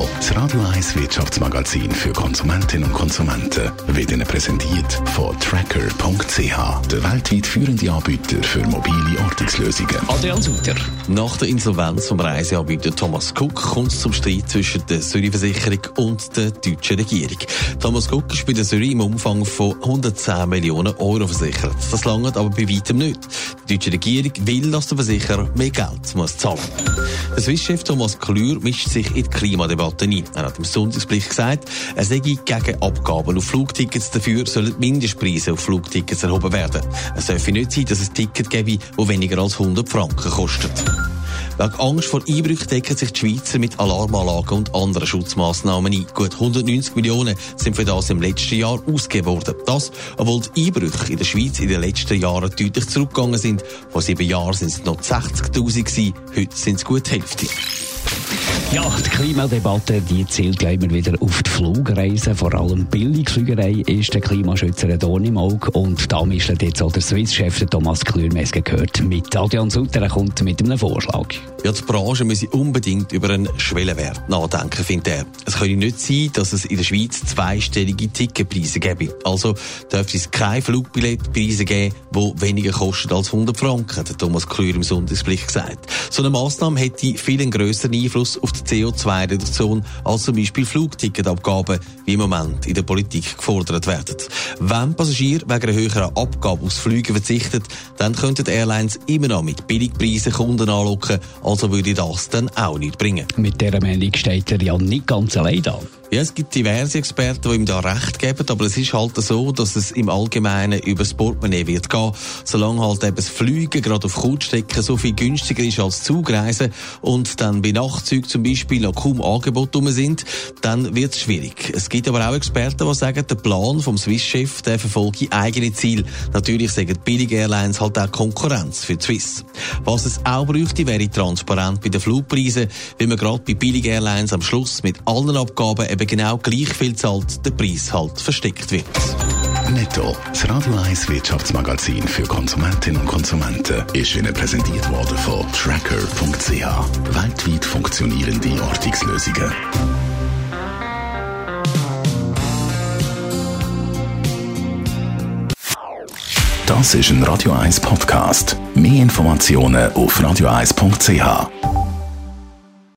Das Radio 1 Wirtschaftsmagazin für Konsumentinnen und Konsumenten, wird Ihnen präsentiert von Tracker.ch, der weltweit führende Anbieter für mobile Ortungslösungen. Adrian Sutter. Nach der Insolvenz vom Reiseanbieter Thomas Cook kommt es zum Streit zwischen der Zürich-Versicherung und der deutschen Regierung. Thomas Cook ist bei der Zürich im Umfang von 110 Millionen Euro versichert. Das langt aber bei weitem nicht. Die deutsche Regierung will, dass der Versicherer mehr Geld muss zahlen muss. Der Swiss-Chef Thomas Klür mischt sich in die Klimadebatte ein. Er hat im Sonntagsblick gesagt, er sei gegen Abgaben auf Flugtickets. Dafür sollen Mindestpreise auf Flugtickets erhoben werden. Es dürfe nicht sein, dass es Ticket gebe, das weniger als 100 Franken kostet. Wegen Angst vor Einbrüchen decken sich die Schweizer mit Alarmanlagen und anderen Schutzmaßnahmen ein. Gut 190 Millionen sind für das im letzten Jahr ausgegeben worden. Das, obwohl die Einbrüche in der Schweiz in den letzten Jahren deutlich zurückgegangen sind. Vor sieben Jahren sind es noch 60.000 gewesen, heute sind es gut die Hälfte. Ja, die Klimadebatte die zielt ja immer wieder auf die Flugreisen. Vor allem Billigflügerei ist der Klimaschützer Dorn im Auge. Und da mischt jetzt auch der Swiss-Chef Thomas Klürmeske gehört. Mit Adrian Sutter kommt mit einem Vorschlag. Ja, die Branche müsse unbedingt über einen Schwellenwert nachdenken, findet er. Es könne nicht sein, dass es in der Schweiz zweistellige Ticketpreise gäbe. Also dürfte es keine Flugbilletpreise geben, die weniger kosten als 100 Franken, hat Thomas Klür im Sonntagsblick gesagt. So eine Massnahme hätte viel grösseren Einfluss auf die CO2-Reduktion als zum Beispiel Flugticketabgaben, wie im Moment in der Politik gefordert werden. Wenn Passagiere wegen einer höheren Abgabe aufs Fliegen verzichten, dann könnten Airlines immer noch mit Billigpreisen Kunden anlocken, also würde das dann auch nicht bringen. Mit dieser Meinung steht er ja nicht ganz allein da. Ja, es gibt diverse Experten, die ihm da recht geben, aber es ist halt so, dass es im Allgemeinen über das wird gehen, solange halt eben das Fliegen gerade auf Kurzstrecken so viel günstiger ist als Zugreisen und dann bei Nachtzügen zum Beispiel noch kaum Angebote rum sind, dann wird es schwierig. Es gibt aber auch Experten, die sagen, der Plan vom Swiss-Chef, der verfolge eigene Ziel. Natürlich sagen billige Airlines halt auch Konkurrenz für die Swiss. Was es auch bräuchte, wäre transparent bei den Flugpreisen, wie man gerade bei billigen Airlines am Schluss mit allen Abgaben eben genau gleich viel zahlt, der Preis halt versteckt wird. Netto, das Radio 1 Wirtschaftsmagazin für Konsumentinnen und Konsumenten, ist Ihnen präsentiert worden von Tracker.ch. Weltweit funktionierende Ortungslösungen. Das ist ein Radio 1 Podcast. Mehr Informationen auf radio1.ch.